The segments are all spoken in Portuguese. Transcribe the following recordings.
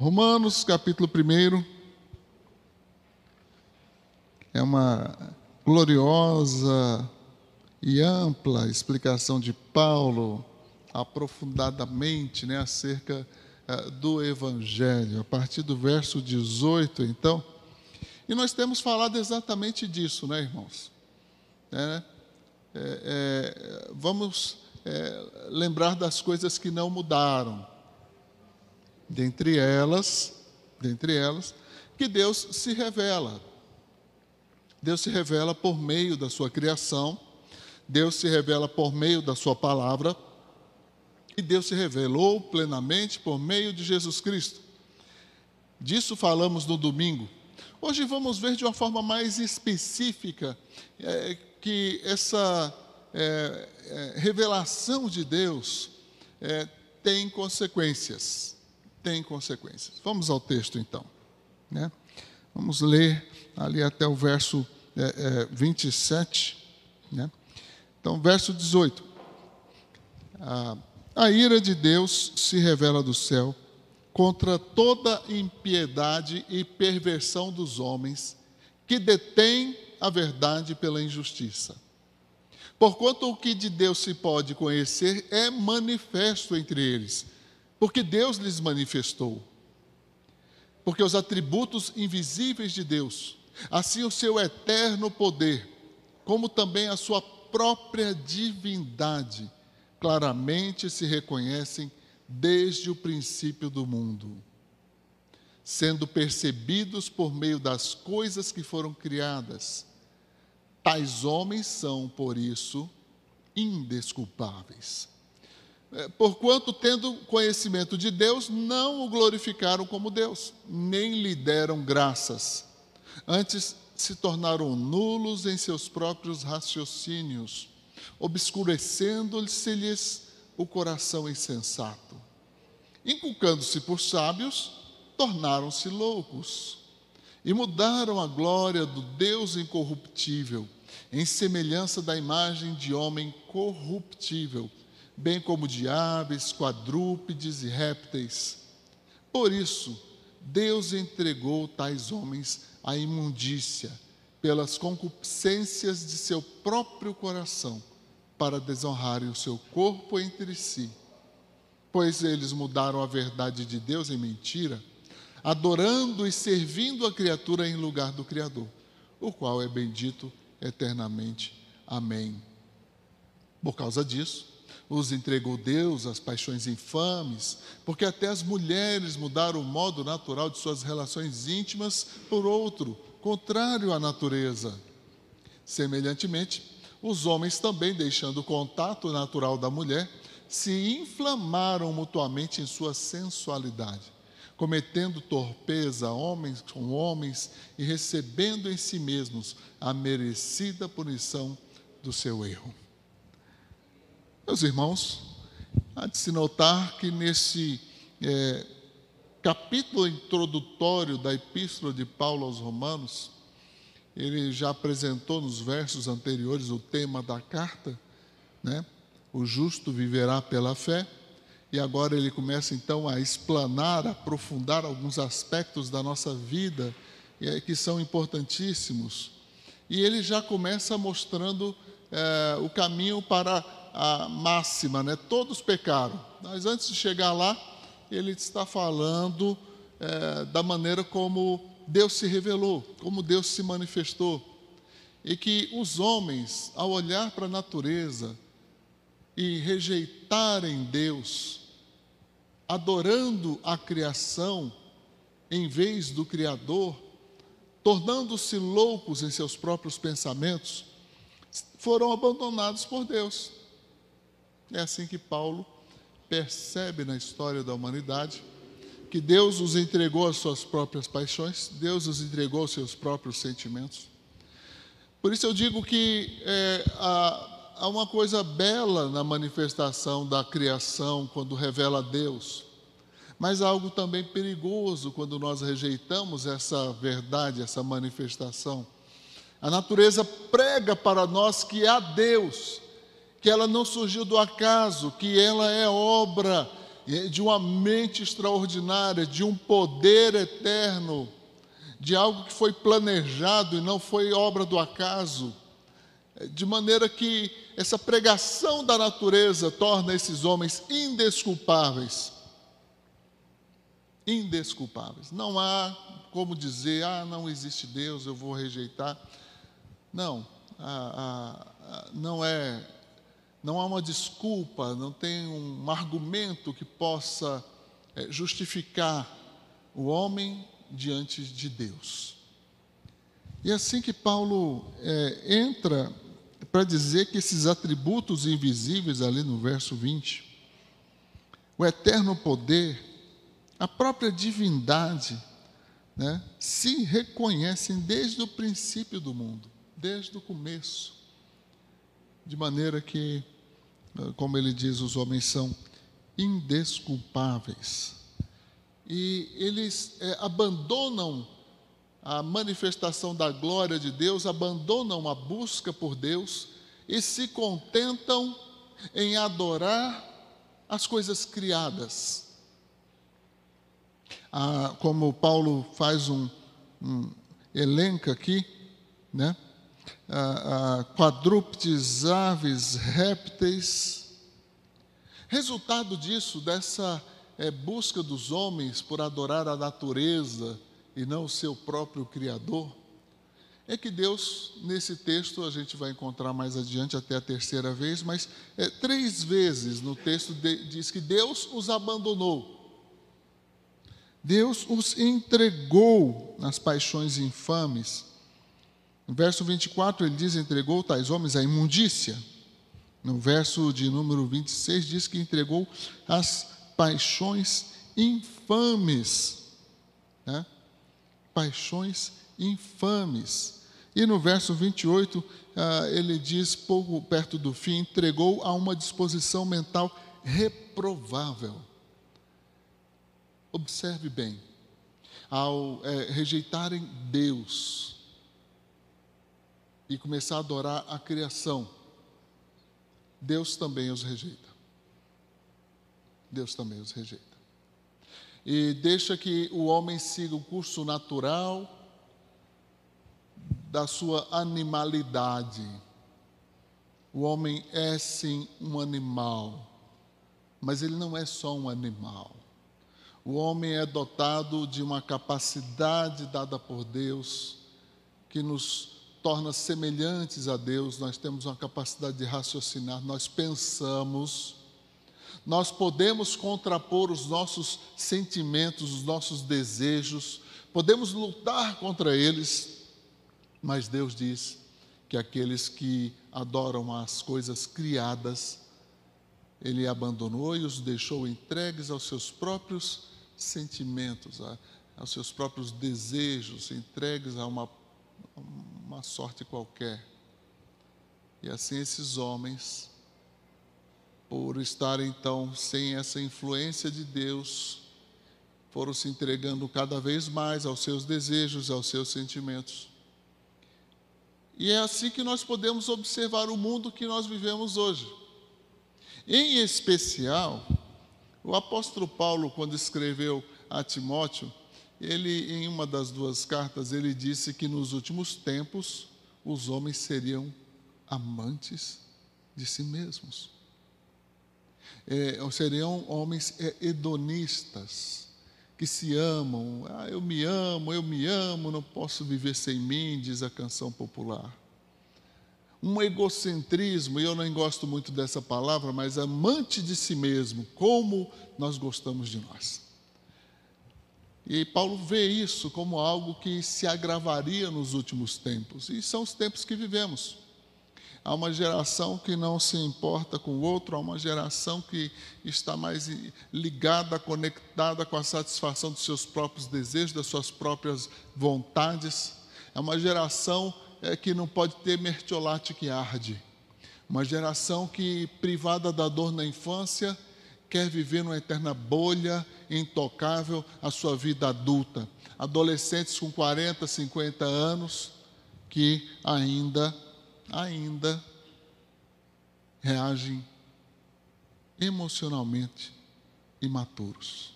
Romanos, capítulo 1, é uma gloriosa e ampla explicação de Paulo, aprofundadamente, né, acerca uh, do Evangelho, a partir do verso 18, então. E nós temos falado exatamente disso, né, irmãos? É, é, é, vamos é, lembrar das coisas que não mudaram. Dentre elas, dentre elas, que Deus se revela. Deus se revela por meio da sua criação, Deus se revela por meio da sua palavra, e Deus se revelou plenamente por meio de Jesus Cristo. Disso falamos no domingo. Hoje vamos ver de uma forma mais específica é, que essa é, é, revelação de Deus é, tem consequências. Tem consequências. Vamos ao texto então. Né? Vamos ler ali até o verso é, 27. É, né? Então, verso 18. A, a ira de Deus se revela do céu contra toda impiedade e perversão dos homens que detêm a verdade pela injustiça. Porquanto o que de Deus se pode conhecer é manifesto entre eles, porque Deus lhes manifestou. Porque os atributos invisíveis de Deus, assim o seu eterno poder, como também a sua própria divindade, claramente se reconhecem desde o princípio do mundo, sendo percebidos por meio das coisas que foram criadas Tais homens são, por isso, indesculpáveis. É, porquanto, tendo conhecimento de Deus, não o glorificaram como Deus, nem lhe deram graças. Antes se tornaram nulos em seus próprios raciocínios, obscurecendo-se-lhes o coração insensato. Inculcando-se por sábios, tornaram-se loucos e mudaram a glória do Deus incorruptível, em semelhança da imagem de homem corruptível, bem como de aves, quadrúpedes e répteis. Por isso, Deus entregou tais homens à imundícia, pelas concupiscências de seu próprio coração, para desonrarem o seu corpo entre si. Pois eles mudaram a verdade de Deus em mentira adorando e servindo a criatura em lugar do Criador, o qual é bendito eternamente. Amém. Por causa disso, os entregou Deus às paixões infames, porque até as mulheres mudaram o modo natural de suas relações íntimas por outro, contrário à natureza. Semelhantemente, os homens também, deixando o contato natural da mulher, se inflamaram mutuamente em sua sensualidade cometendo torpeza homens com homens e recebendo em si mesmos a merecida punição do seu erro. Meus irmãos, há de se notar que nesse é, capítulo introdutório da Epístola de Paulo aos Romanos, ele já apresentou nos versos anteriores o tema da carta, né? O justo viverá pela fé e agora ele começa então a explanar, a aprofundar alguns aspectos da nossa vida que são importantíssimos. E ele já começa mostrando é, o caminho para a máxima, né? Todos pecaram. Mas antes de chegar lá, ele está falando é, da maneira como Deus se revelou, como Deus se manifestou. E que os homens, ao olhar para a natureza e rejeitarem Deus, adorando a criação em vez do Criador, tornando-se loucos em seus próprios pensamentos, foram abandonados por Deus. É assim que Paulo percebe na história da humanidade que Deus os entregou às suas próprias paixões, Deus os entregou aos seus próprios sentimentos. Por isso eu digo que é, a, há uma coisa bela na manifestação da criação quando revela Deus, mas há algo também perigoso quando nós rejeitamos essa verdade, essa manifestação. A natureza prega para nós que há Deus, que ela não surgiu do acaso, que ela é obra de uma mente extraordinária, de um poder eterno, de algo que foi planejado e não foi obra do acaso, de maneira que essa pregação da natureza torna esses homens indesculpáveis. Indesculpáveis. Não há como dizer, ah, não existe Deus, eu vou rejeitar. Não, a, a, não é, não há uma desculpa, não tem um argumento que possa é, justificar o homem diante de Deus. E é assim que Paulo é, entra para dizer que esses atributos invisíveis, ali no verso 20, o eterno poder, a própria divindade, né, se reconhecem desde o princípio do mundo, desde o começo. De maneira que, como ele diz, os homens são indesculpáveis. E eles é, abandonam a manifestação da glória de Deus, abandonam a busca por Deus e se contentam em adorar as coisas criadas. Ah, como Paulo faz um, um elenco aqui, né? Ah, ah, quadrúpedes, aves, répteis. Resultado disso, dessa é, busca dos homens por adorar a natureza, e não o seu próprio Criador, é que Deus, nesse texto, a gente vai encontrar mais adiante, até a terceira vez, mas é, três vezes no texto de, diz que Deus os abandonou. Deus os entregou nas paixões infames. No verso 24 ele diz: entregou tais homens à imundícia. No verso de número 26 diz que entregou as paixões infames. Né? paixões infames. E no verso 28, ah, ele diz, pouco perto do fim, entregou a uma disposição mental reprovável. Observe bem, ao é, rejeitarem Deus e começar a adorar a criação, Deus também os rejeita. Deus também os rejeita e deixa que o homem siga o curso natural da sua animalidade. O homem é sim um animal, mas ele não é só um animal. O homem é dotado de uma capacidade dada por Deus que nos torna semelhantes a Deus. Nós temos uma capacidade de raciocinar, nós pensamos nós podemos contrapor os nossos sentimentos, os nossos desejos, podemos lutar contra eles, mas Deus diz que aqueles que adoram as coisas criadas, Ele abandonou e os deixou entregues aos seus próprios sentimentos, aos seus próprios desejos, entregues a uma, uma sorte qualquer. E assim esses homens por estar então sem essa influência de Deus, foram se entregando cada vez mais aos seus desejos, aos seus sentimentos. E é assim que nós podemos observar o mundo que nós vivemos hoje. Em especial, o apóstolo Paulo, quando escreveu a Timóteo, ele, em uma das duas cartas, ele disse que nos últimos tempos os homens seriam amantes de si mesmos é, seriam homens é, hedonistas, que se amam. Ah, eu me amo, eu me amo, não posso viver sem mim, diz a canção popular. Um egocentrismo, e eu não gosto muito dessa palavra, mas amante de si mesmo, como nós gostamos de nós. E Paulo vê isso como algo que se agravaria nos últimos tempos, e são os tempos que vivemos. Há uma geração que não se importa com o outro, há uma geração que está mais ligada, conectada com a satisfação dos seus próprios desejos, das suas próprias vontades. É uma geração é, que não pode ter mertiolate que arde. Uma geração que, privada da dor na infância, quer viver numa eterna bolha intocável a sua vida adulta. Adolescentes com 40, 50 anos que ainda ainda reagem emocionalmente imaturos.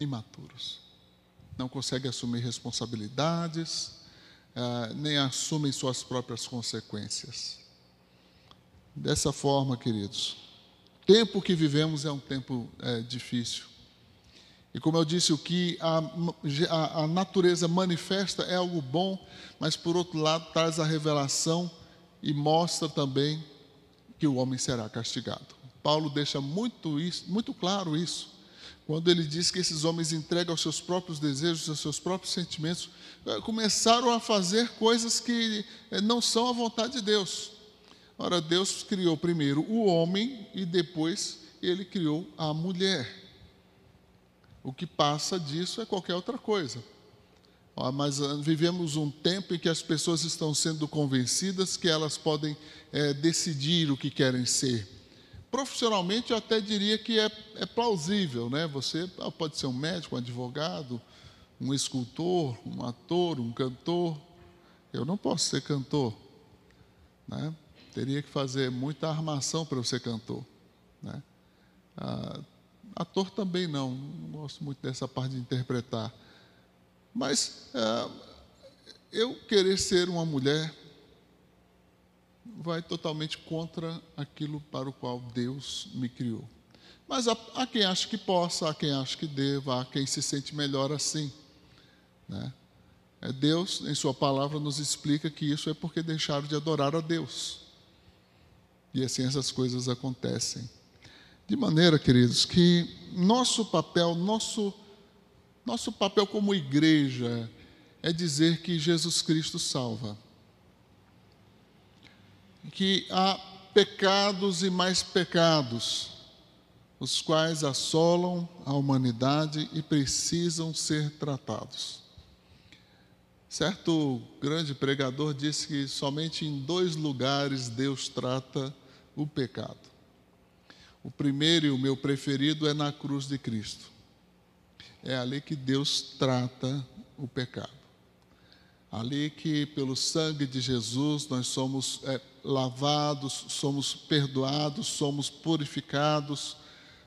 Imaturos. Não conseguem assumir responsabilidades, uh, nem assumem suas próprias consequências. Dessa forma, queridos, tempo que vivemos é um tempo é, difícil. E como eu disse, o que a, a, a, natureza manifesta é algo bom, mas por outro lado traz a revelação e mostra também que o homem será castigado. Paulo deixa muito, isso, muito claro isso, quando ele diz que esses homens entregam aos seus próprios desejos, aos seus próprios sentimentos, começaram a fazer coisas que eh, não são a vontade de Deus. Ora, Deus criou primeiro o homem e depois ele criou a mulher. O que passa disso é qualquer outra coisa. Mas ah, vivemos um tempo em que as pessoas estão sendo convencidas que elas podem é, decidir o que querem ser. Profissionalmente, eu até diria que é, é plausível, né? Você ah, pode ser um médico, um advogado, um escultor, um ator, um cantor. Eu não posso ser cantor, né? Teria que fazer muita armação para ser cantor. Né? Ah, ator também não, não gosto muito dessa parte de interpretar. Mas ah, eu querer ser uma mulher vai totalmente contra aquilo para o qual Deus me criou. Mas há, há quem acha que possa, há quem acha que deva, há quem se sente melhor assim. Né? É Deus, em Sua palavra, nos explica que isso é porque deixaram de adorar a Deus. E assim essas coisas acontecem. De maneira, queridos, que nosso papel, nosso, nosso papel como igreja é dizer que Jesus Cristo salva. Que há pecados e mais pecados, os quais assolam a humanidade e precisam ser tratados. Certo grande pregador disse que somente em dois lugares Deus trata o pecado. O primeiro e o meu preferido é na cruz de Cristo. É ali que Deus trata o pecado. Ali que, pelo sangue de Jesus, nós somos é, lavados, somos perdoados, somos purificados,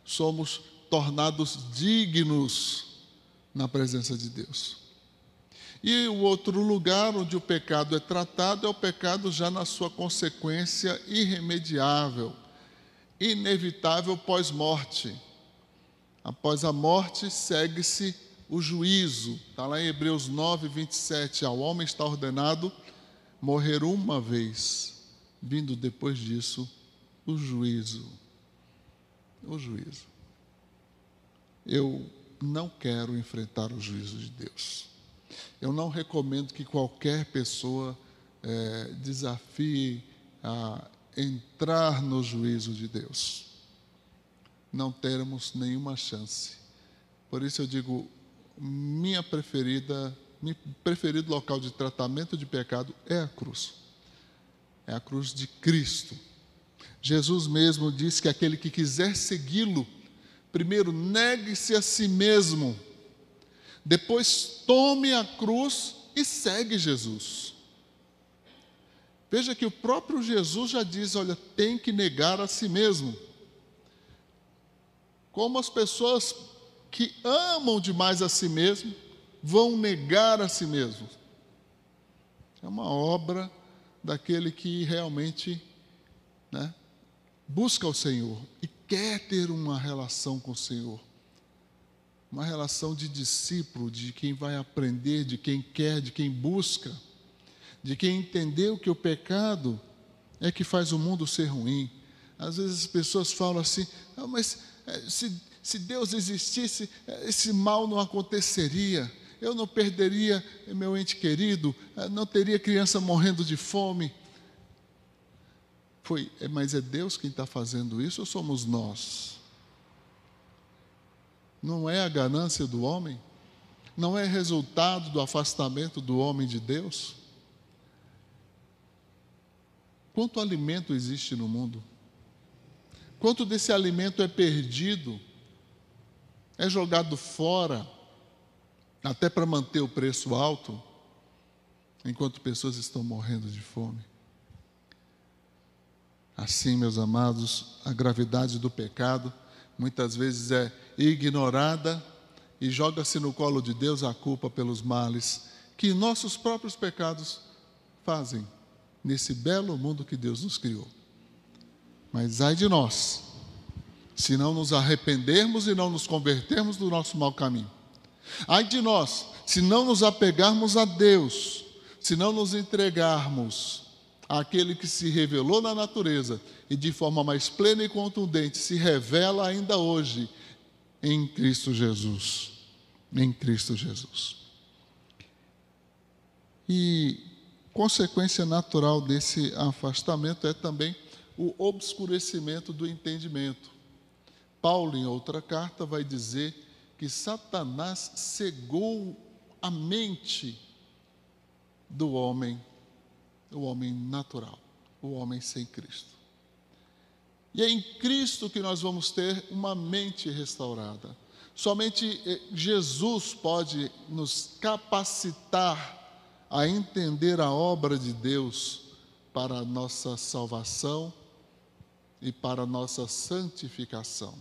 somos tornados dignos na presença de Deus. E o outro lugar onde o pecado é tratado é o pecado já na sua consequência irremediável, inevitável pós-morte. Após a morte, segue-se o juízo. Está lá em Hebreus 9, 27. Ao homem está ordenado morrer uma vez, vindo depois disso o juízo. O juízo. Eu não quero enfrentar o juízo de Deus. Eu não recomendo que qualquer pessoa é, desafie a entrar no juízo de Deus. Não teremos nenhuma chance. Por isso eu digo, minha preferida, meu preferido local de tratamento de pecado é a cruz. É a cruz de Cristo. Jesus mesmo disse que aquele que quiser segui-lo, primeiro negue-se a si mesmo depois tome a cruz e segue Jesus. Veja que o próprio Jesus já diz: olha, tem que negar a si mesmo. Como as pessoas que amam demais a si mesmo vão negar a si mesmos. É uma obra daquele que realmente né, busca o Senhor e quer ter uma relação com o Senhor uma relação de discípulo, de quem vai aprender, de quem quer, de quem busca, de quem entendeu que o pecado é que faz o mundo ser ruim. Às vezes as pessoas falam assim: ah, mas eh, se, se Deus existisse, eh, esse mal não aconteceria. Eu não perderia meu ente querido, eh, não teria criança morrendo de fome. Foi, mas é Deus quem está fazendo isso ou somos nós? Não é a ganância do homem? Não é resultado do afastamento do homem de Deus? Quanto alimento existe no mundo? Quanto desse alimento é perdido? É jogado fora, até para manter o preço alto, enquanto pessoas estão morrendo de fome? Assim, meus amados, a gravidade do pecado muitas vezes é ignorada e joga-se no colo de Deus a culpa pelos males que nossos próprios pecados fazem nesse belo mundo que Deus nos criou. Mas ai de nós, se não nos arrependermos e não nos convertermos do nosso mau caminho. Ai de nós, se não nos apegarmos a Deus, se não nos entregarmos àquele que se revelou na natureza e de forma mais plena e contundente se revela ainda hoje em Cristo Jesus. Em Cristo Jesus. E consequência natural desse afastamento é também o obscurecimento do entendimento. Paulo, em outra carta, vai dizer que Satanás cegou a mente do homem, o homem natural, o homem sem Cristo. E é em Cristo que nós vamos ter uma mente restaurada. Somente eh, Jesus pode nos capacitar a entender a obra de Deus para a nossa salvação e para a nossa santificação.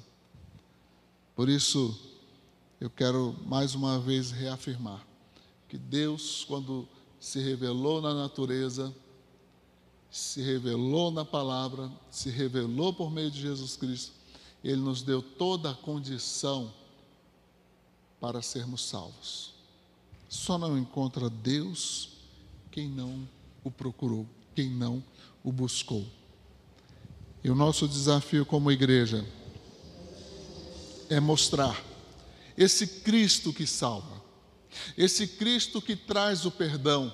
Por isso, eu quero mais uma vez reafirmar que Deus, quando se revelou na natureza, se revelou na palavra, se revelou por meio de Jesus Cristo, Ele nos deu toda a condição para sermos salvos. Só não encontra Deus quem não o procurou, quem não o buscou. E o nosso desafio como igreja é mostrar esse Cristo que salva, esse Cristo que traz o perdão.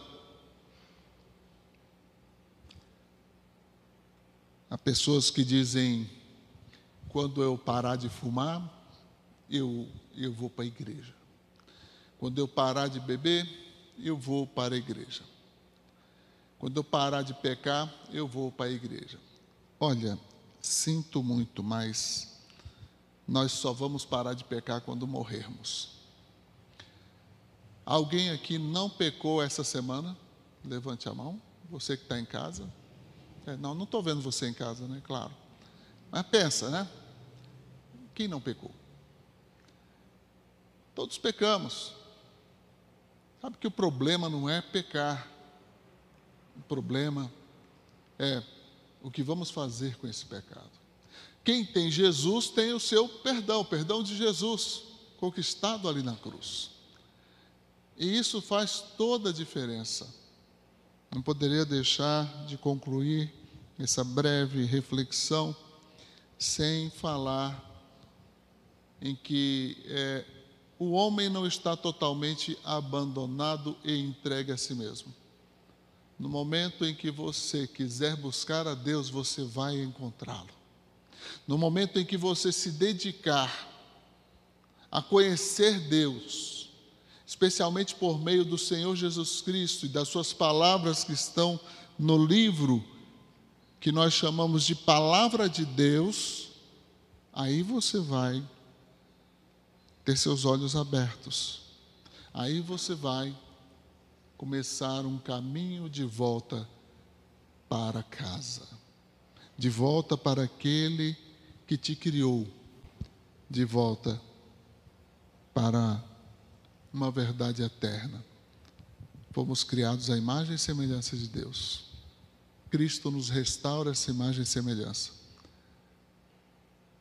Há pessoas que dizem: quando eu parar de fumar, eu, eu vou para a igreja. Quando eu parar de beber, eu vou para a igreja. Quando eu parar de pecar, eu vou para a igreja. Olha, sinto muito, mas nós só vamos parar de pecar quando morrermos. Alguém aqui não pecou essa semana? Levante a mão. Você que está em casa. É, não, não estou vendo você em casa, né? Claro. Mas pensa, né? Quem não pecou? Todos pecamos. Sabe que o problema não é pecar. O problema é o que vamos fazer com esse pecado. Quem tem Jesus tem o seu perdão, o perdão de Jesus, conquistado ali na cruz. E isso faz toda a diferença. Não poderia deixar de concluir essa breve reflexão sem falar em que é, o homem não está totalmente abandonado e entregue a si mesmo. No momento em que você quiser buscar a Deus, você vai encontrá-lo. No momento em que você se dedicar a conhecer Deus, especialmente por meio do Senhor Jesus Cristo e das suas palavras que estão no livro que nós chamamos de Palavra de Deus, aí você vai ter seus olhos abertos. Aí você vai começar um caminho de volta para casa, de volta para aquele que te criou, de volta para uma verdade eterna. Fomos criados à imagem e semelhança de Deus. Cristo nos restaura essa imagem e semelhança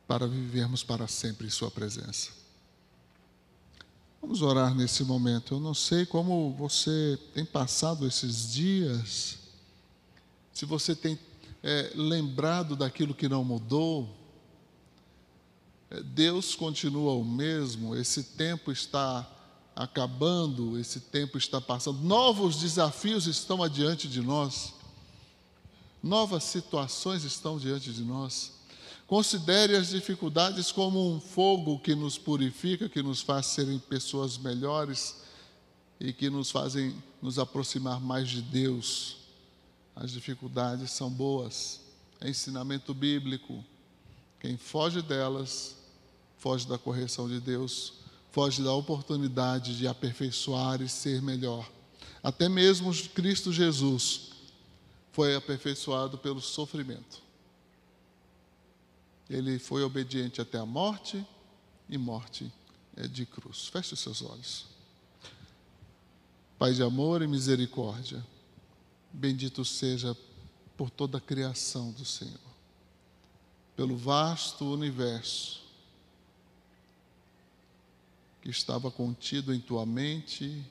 para vivermos para sempre em Sua presença. Vamos orar nesse momento. Eu não sei como você tem passado esses dias, se você tem é, lembrado daquilo que não mudou. É, Deus continua o mesmo, esse tempo está acabando, esse tempo está passando, novos desafios estão adiante de nós, novas situações estão diante de nós. Considere as dificuldades como um fogo que nos purifica, que nos faz serem pessoas melhores e que nos fazem nos aproximar mais de Deus. As dificuldades são boas, é ensinamento bíblico. Quem foge delas, foge da correção de Deus, foge da oportunidade de aperfeiçoar e ser melhor. Até mesmo Cristo Jesus foi aperfeiçoado pelo sofrimento Ele foi obediente até a morte e morte é de cruz. Feche seus olhos. Pai de amor e misericórdia, bendito seja por toda a criação do Senhor, pelo vasto universo que estava contido em tua mente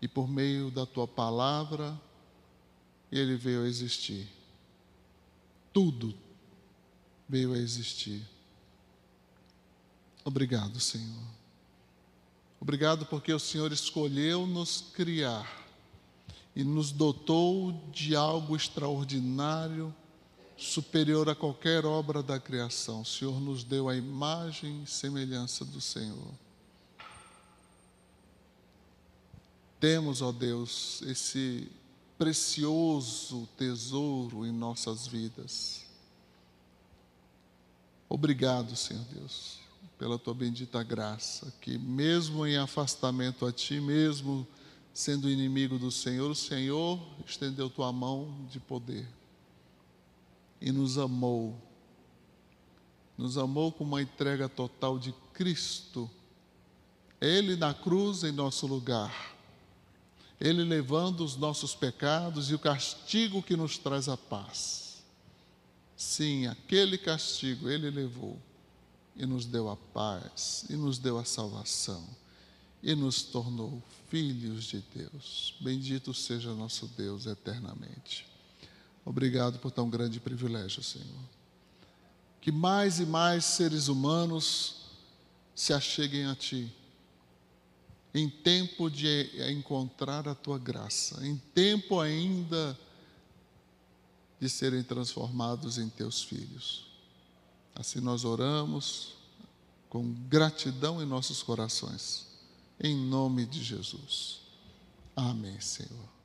e por meio da tua palavra ele veio a existir. Tudo veio a existir. Obrigado, Senhor. Obrigado porque o Senhor escolheu nos criar e nos dotou de algo extraordinário, superior a qualquer obra da criação. O Senhor nos deu a imagem e semelhança do Senhor. Temos, ó Deus, esse precioso tesouro em nossas vidas. Obrigado, Senhor Deus, pela tua bendita graça, que mesmo em afastamento a ti, mesmo sendo inimigo do Senhor, o Senhor estendeu tua mão de poder e nos amou. Nos amou com uma entrega total de Cristo. Ele na cruz em nosso lugar ele levando os nossos pecados e o castigo que nos traz a paz. Sim, aquele castigo Ele levou e nos deu a paz, e nos deu a salvação, e nos tornou filhos de Deus. Bendito seja nosso Deus eternamente. Obrigado por tão grande privilégio, Senhor. Que mais e mais seres humanos se acheguem a Ti em tempo de encontrar a tua graça, em tempo ainda de serem transformados em teus filhos. Assim nós oramos com gratidão em nossos corações, em nome de Jesus. Amém, Senhor.